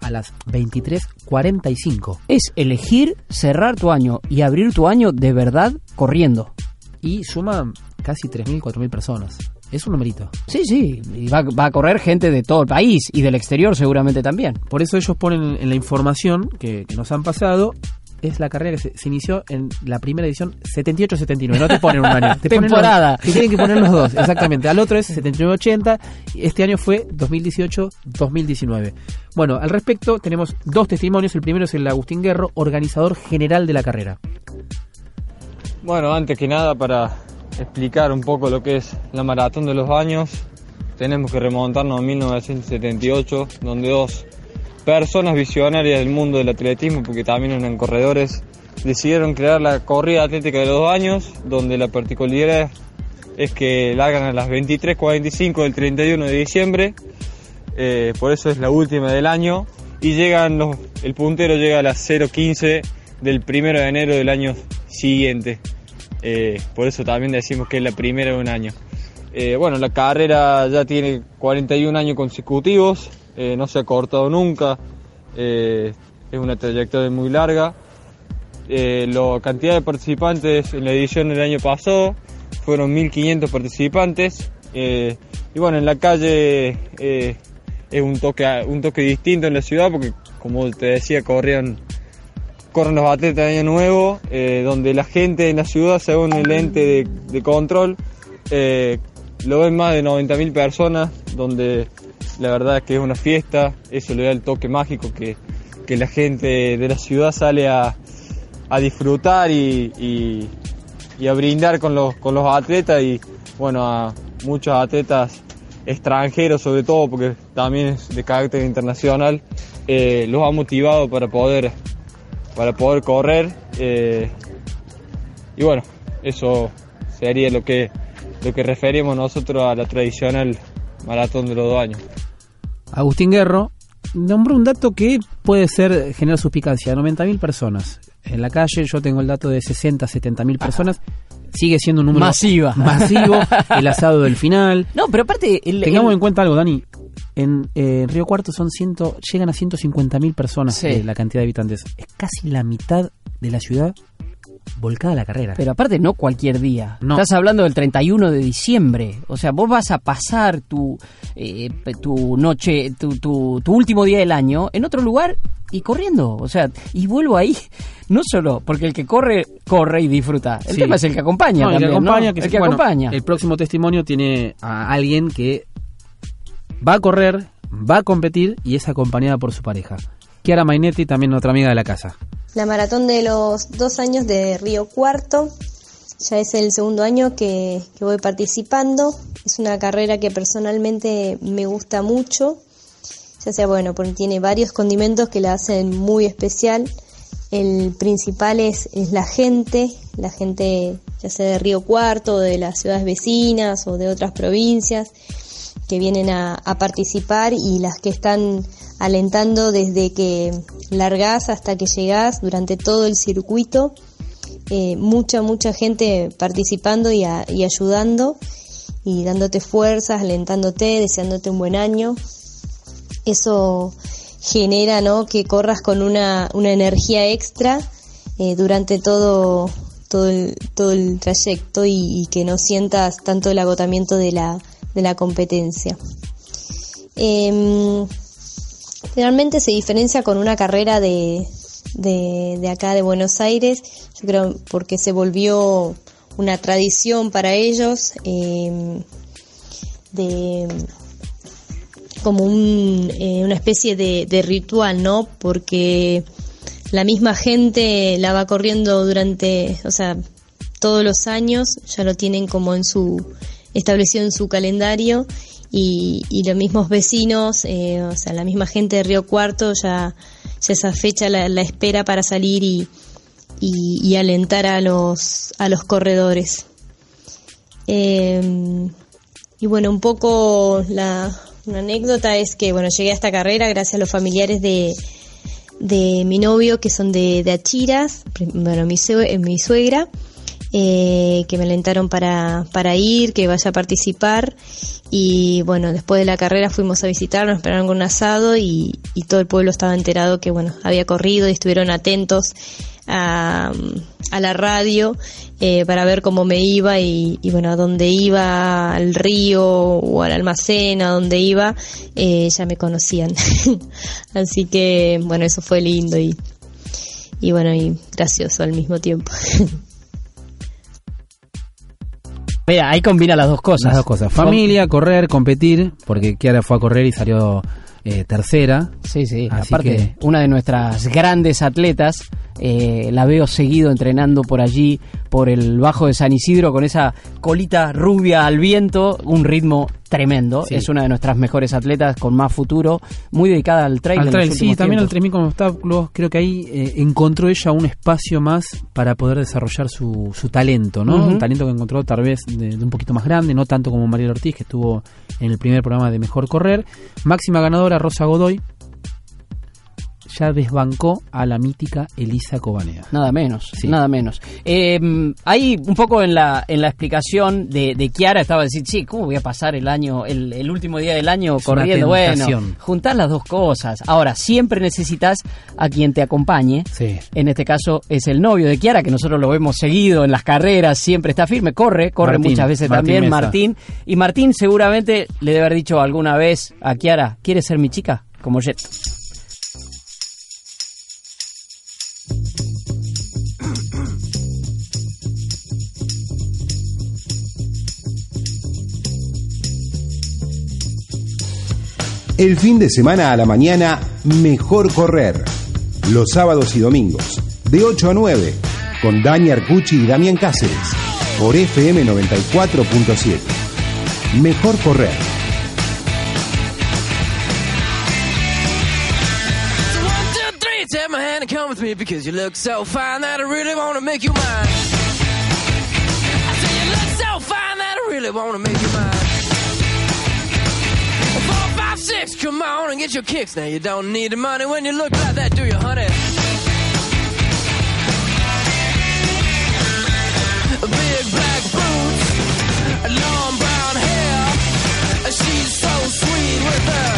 a las 23.45. Es elegir cerrar tu año y abrir tu año de verdad corriendo. Y suma casi 3.000, 4.000 personas. Es un numerito. Sí, sí, y va, va a correr gente de todo el país y del exterior seguramente también. Por eso ellos ponen en la información que, que nos han pasado. Es la carrera que se, se inició en la primera edición 78-79. No te ponen un año. Te ponen Temporada. los- te tienen que poner los dos, exactamente. Al otro es 79-80. y Este año fue 2018-2019. Bueno, al respecto tenemos dos testimonios. El primero es el Agustín Guerro, organizador general de la carrera. Bueno, antes que nada para explicar un poco lo que es la maratón de los años, tenemos que remontarnos a 1978, donde dos personas visionarias del mundo del atletismo, porque también eran corredores, decidieron crear la corrida atlética de los dos años, donde la particularidad es que largan a las 23.45 del 31 de diciembre, eh, por eso es la última del año, y llegan los, el puntero llega a las 0.15 del 1 de enero del año siguiente. Eh, por eso también decimos que es la primera de un año. Eh, bueno, la carrera ya tiene 41 años consecutivos, eh, no se ha cortado nunca, es una trayectoria muy larga. La cantidad de participantes en la edición del año pasado fueron 1.500 participantes. y bueno, en la calle es un toque, un toque distinto en la ciudad porque, como te decía, corrían corren los atletas de Año Nuevo, eh, donde la gente en la ciudad, según el ente de, de control, eh, lo ven más de 90.000 personas, donde la verdad es que es una fiesta, eso le da el toque mágico que, que la gente de la ciudad sale a, a disfrutar y, y- a brindar con los, con los atletas y bueno, a muchos atletas extranjeros sobre todo, porque también es de carácter internacional, eh, los ha motivado para poder para poder correr eh, y bueno eso sería lo que lo que referimos nosotros a la tradicional maratón de los dos años Agustín Guerro nombró un dato que puede ser generar suspicacia, 90.000 personas. en la calle. Yo tengo el dato de 60, 70 mil personas. Sigue siendo un número Masiva. masivo. el asado del final. No, pero aparte. el- Tengamos el- en cuenta algo, Dani. En eh, Río Cuarto son ciento, llegan a 150 mil personas Sí. eh, la cantidad de habitantes. Es casi la mitad de la ciudad volcada a la carrera. Pero aparte no cualquier día. No. Estás hablando del 31 de diciembre. O sea, vos vas a pasar tu, eh, tu noche, tu, tu, tu último día del año en otro lugar y corriendo. O sea, y vuelvo ahí. No solo porque el que corre, corre y disfruta. El Sí. tema es el que acompaña No, el que acompaña, que el sí, que bueno, acompaña. El próximo testimonio tiene a alguien que va a correr, va a competir y es acompañada por su pareja. Kiara Mainetti, también otra amiga de la casa. La maratón de los dos años de Río Cuarto. Ya es el segundo año que, que voy participando. Es una carrera que personalmente me gusta mucho. Ya sea, bueno, porque tiene varios condimentos que la hacen muy especial. El principal es, es la gente, la gente ya sea de Río Cuarto, de las ciudades vecinas o de otras provincias que vienen a, participar y las que están alentando desde que largás hasta que llegás durante todo el circuito. Eh, mucha, mucha gente participando y, a- y ayudando y dándote fuerzas, alentándote, deseándote un buen año. Eso genera ¿no? que corras con una, una energía extra eh, durante todo, todo, el, todo el trayecto y que no sientas tanto el agotamiento de la, de la competencia. Em, Realmente se diferencia con una carrera de, de, acá de Buenos Aires, yo creo porque se volvió una tradición para ellos, eh, de como un, eh, una especie de, de ritual, ¿no? Porque la misma gente la va corriendo durante, o sea, todos los años, ya lo tienen como en su, establecido en su calendario y, los mismos vecinos, eh, o sea, la misma gente de Río Cuarto ya, ya esa fecha la, espera para salir y, alentar a los, a los corredores. Eh, y bueno, un poco la una anécdota es que bueno, llegué a esta carrera gracias a los familiares de, de mi novio que son de, Achiras, bueno, mi, eh, mi suegra, eh, que me alentaron para, para ir, que vaya a participar. Y bueno, después de la carrera fuimos a visitar, nos esperaron con un asado y, y todo el pueblo estaba enterado que bueno, había corrido y estuvieron atentos a, a la radio eh, para ver cómo me iba y, y, bueno, a dónde iba, al río o al almacén, a dónde iba, eh, ya me conocían. Así que bueno, eso fue lindo y, y bueno, y gracioso al mismo tiempo. Mira, ahí combina las dos cosas. Las dos cosas. Familia, correr, competir, porque Kiara fue a correr y salió eh, tercera. Sí, sí. Así Aparte, una de nuestras grandes atletas, eh, la veo seguido entrenando por allí, por el Bajo de San Isidro, con esa colita rubia al viento, un ritmo tremendo. Sí. Es una de nuestras mejores atletas con más futuro, muy dedicada al trail. Al trail, sí, también al tiempos. 3000 con obstáculos. Creo que ahí eh, encontró ella un espacio más para poder desarrollar su, su talento, ¿no? Un talento que encontró tal vez de, de un poquito más grande, no tanto como Mariela Ortiz, que estuvo en el primer programa de Mejor Correr. Máxima ganadora, Rosa Godoy. Ya desbancó a la mítica Elisa Cobanea. Nada menos, Sí. nada menos. Eh, ahí un poco en la, en la explicación de, de Kiara estaba diciendo, sí, ¿cómo voy a pasar el año, el, el último día del año Es corriendo? Bueno, juntar las dos cosas. Ahora, siempre necesitas a quien te acompañe. Sí. En este caso es el novio de Kiara, que nosotros lo vemos seguido en las carreras, siempre está firme, corre, corre Martín, muchas veces Martín también, Mesa. Martín. Y Martín seguramente le debe haber dicho alguna vez a Kiara, ¿quieres ser mi chica? Como Jet. El fin de semana a la mañana, mejor correr. Los sábados y domingos, de 8 a 9, con Dani Arcucci y Damián Cáceres, por FM 94.7. Mejor correr. With me because you look so fine that I really want to make you mine. I say you look so fine that I really want to make you mine. Four, five, six, come on and get your kicks. Now you don't need the money when you look like that, do you, honey? big black boots, long brown hair. She's so sweet with her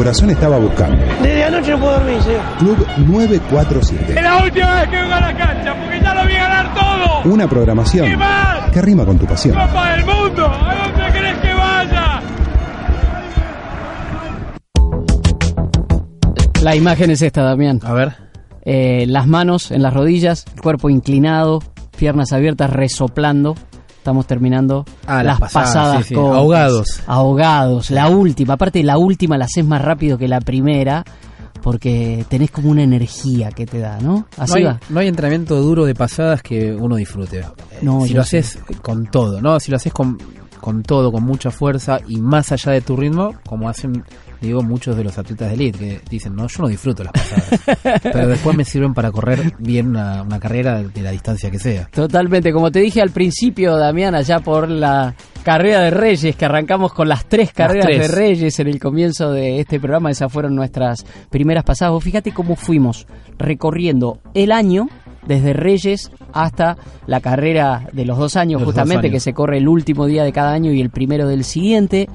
Corazón estaba buscando. Desde anoche no puedo dormir, señor. Club 947. Es la última vez que vengo a la cancha, porque ya lo vi ganar todo. Una programación ¿Qué más? que rima con tu pasión. Copa del Mundo, ¿a dónde querés que vaya? La imagen es esta, Damián. A ver. Eh, las manos en las rodillas, el cuerpo inclinado, piernas abiertas, resoplando. Estamos terminando Ah, las las pasadas, pasadas sí, sí. con- Ahogados. Ahogados. La última, aparte la última la haces más rápido que la primera porque tenés como una energía que te da, ¿no? Así no, hay, va. no hay entrenamiento duro de pasadas que uno disfrute. No, si lo haces con todo, ¿no? Si lo haces con, con todo, con mucha fuerza y más allá de tu ritmo, como hacen, digo, muchos de los atletas de elite que dicen, no, yo no disfruto las pasadas. pero después me sirven para correr bien una, una carrera de la distancia que sea. Totalmente, como te dije al principio, Damián, allá por la carrera de Reyes, que arrancamos con las tres carreras tres. de Reyes en el comienzo de este programa, esas fueron nuestras primeras pasadas. Fíjate cómo fuimos recorriendo el año desde Reyes hasta la carrera de los dos años, los justamente, dos años. que se corre el último día de cada año y el primero del siguiente,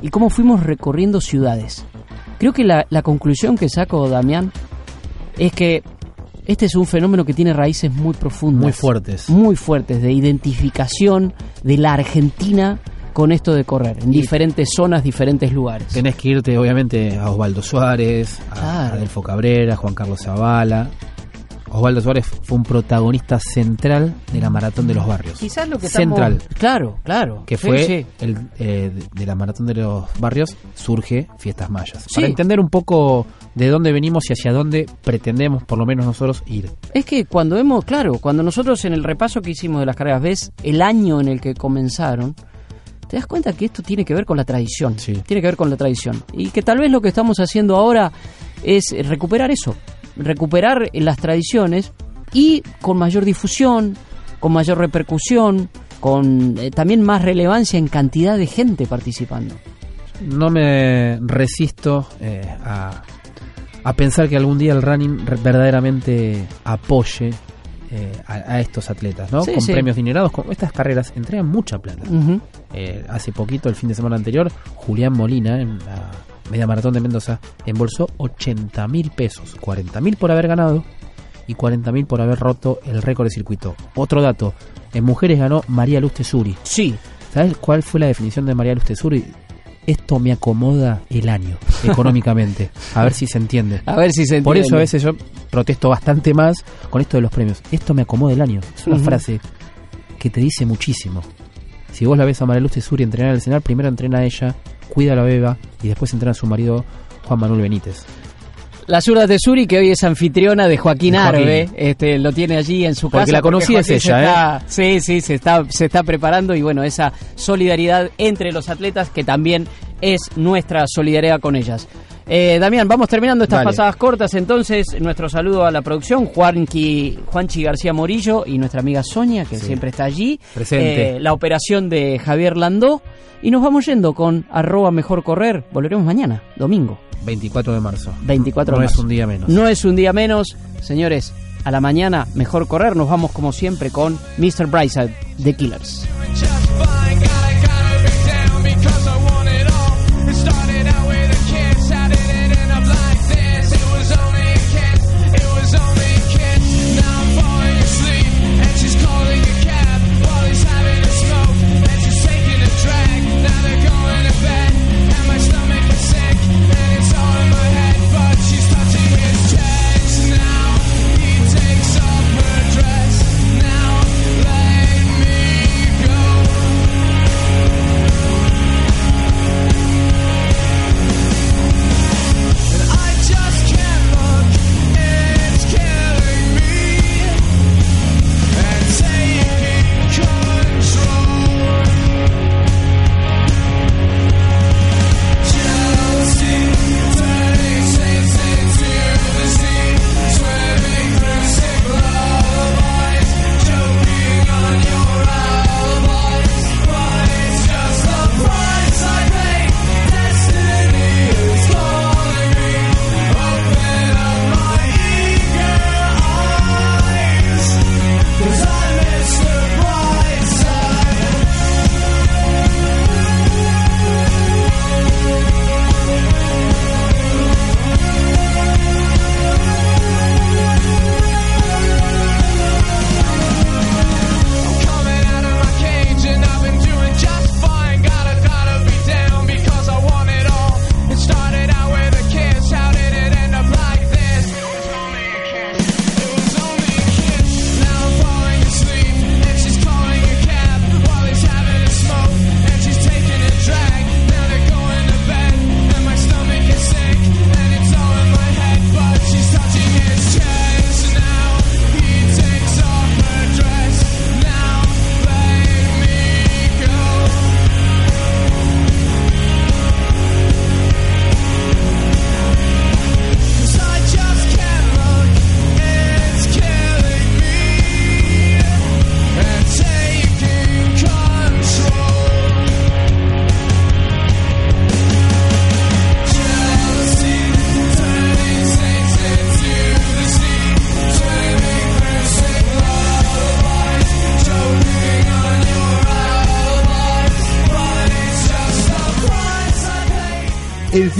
y cómo fuimos recorriendo ciudades. Creo que la, la conclusión que saco, Damián, es que este es un fenómeno que tiene raíces muy profundas. Muy fuertes. Muy fuertes, de identificación de la Argentina con esto de correr, en Y- diferentes zonas, diferentes lugares. Tenés que irte, obviamente, a Osvaldo Suárez, a Claro. Adelfo Cabrera, a Juan Carlos Zavala. Osvaldo Suárez fue un protagonista central de la Maratón de los Barrios. Quizás lo que Central. estamos... Claro, claro. que Sí, fue sí. el eh, de- la maratón de los barrios surge Fiestas Mayas. Sí. Para entender un poco de dónde venimos y hacia dónde pretendemos, por lo menos nosotros, ir. Es que cuando hemos, claro, cuando nosotros en el repaso que hicimos de las carreras ves el año en el que comenzaron, te das cuenta que esto tiene que ver con la tradición. Tiene que ver con la tradición. Y que tal vez lo que estamos haciendo ahora es recuperar eso, recuperar las tradiciones y con mayor difusión, con mayor repercusión, con eh, también más relevancia en cantidad de gente participando. No me resisto eh, a, a pensar que algún día el running verdaderamente apoye eh, a, a estos atletas, ¿no? Sí, con sí. premios dinerados, con estas carreras entregan mucha plata. Hace poquito, el fin de semana anterior, Julián Molina en la media maratón de Mendoza embolsó 80 mil pesos, 40 mil por haber ganado y 40 mil por haber roto el récord de circuito. Otro dato, en mujeres ganó María Luz Tesuri. Sí. ¿Sabes cuál fue la definición de María Luz Tesuri? Esto me acomoda el año, económicamente. A ver si se entiende. A ver si se Por entiende. eso a veces yo protesto bastante más con esto de los premios. Esto me acomoda el año. Es una frase que te dice muchísimo. Si vos la ves a María Luz Tesuri entrenar en el escenario, primero entrena a ella, cuida a la beba y después entrena a su marido Juan Manuel Benítez. La zurda Tesuri, que hoy es anfitriona de Joaquín, De Joaquín. Arbe, este, lo tiene allí en su Porque casa. la conocí es Joaquín se ella, ¿eh? Sí, sí, se está, se está preparando y bueno, esa solidaridad entre los atletas que también es nuestra solidaridad con ellas. Eh, Damián, vamos terminando estas Dale. pasadas cortas, entonces nuestro saludo a la producción, Juanqui, Juanchi García Morillo y nuestra amiga Sonia, que Sí. siempre está allí. Presente. Eh, la operación de Javier Landó y nos vamos yendo con arroba mejor correr. Volveremos mañana, domingo. 24 de marzo. 24 No de es marzo. un día menos. No es un día menos. Señores, a la mañana, mejor correr. Nos vamos como siempre con Mr. Brightside de Killers.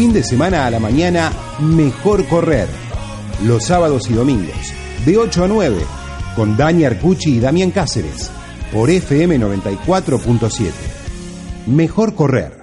Fin de semana a la mañana, mejor correr. Los sábados y domingos, de 8 a 9, con Dani Arcucci y Damián Cáceres, por FM 94.7. Mejor correr.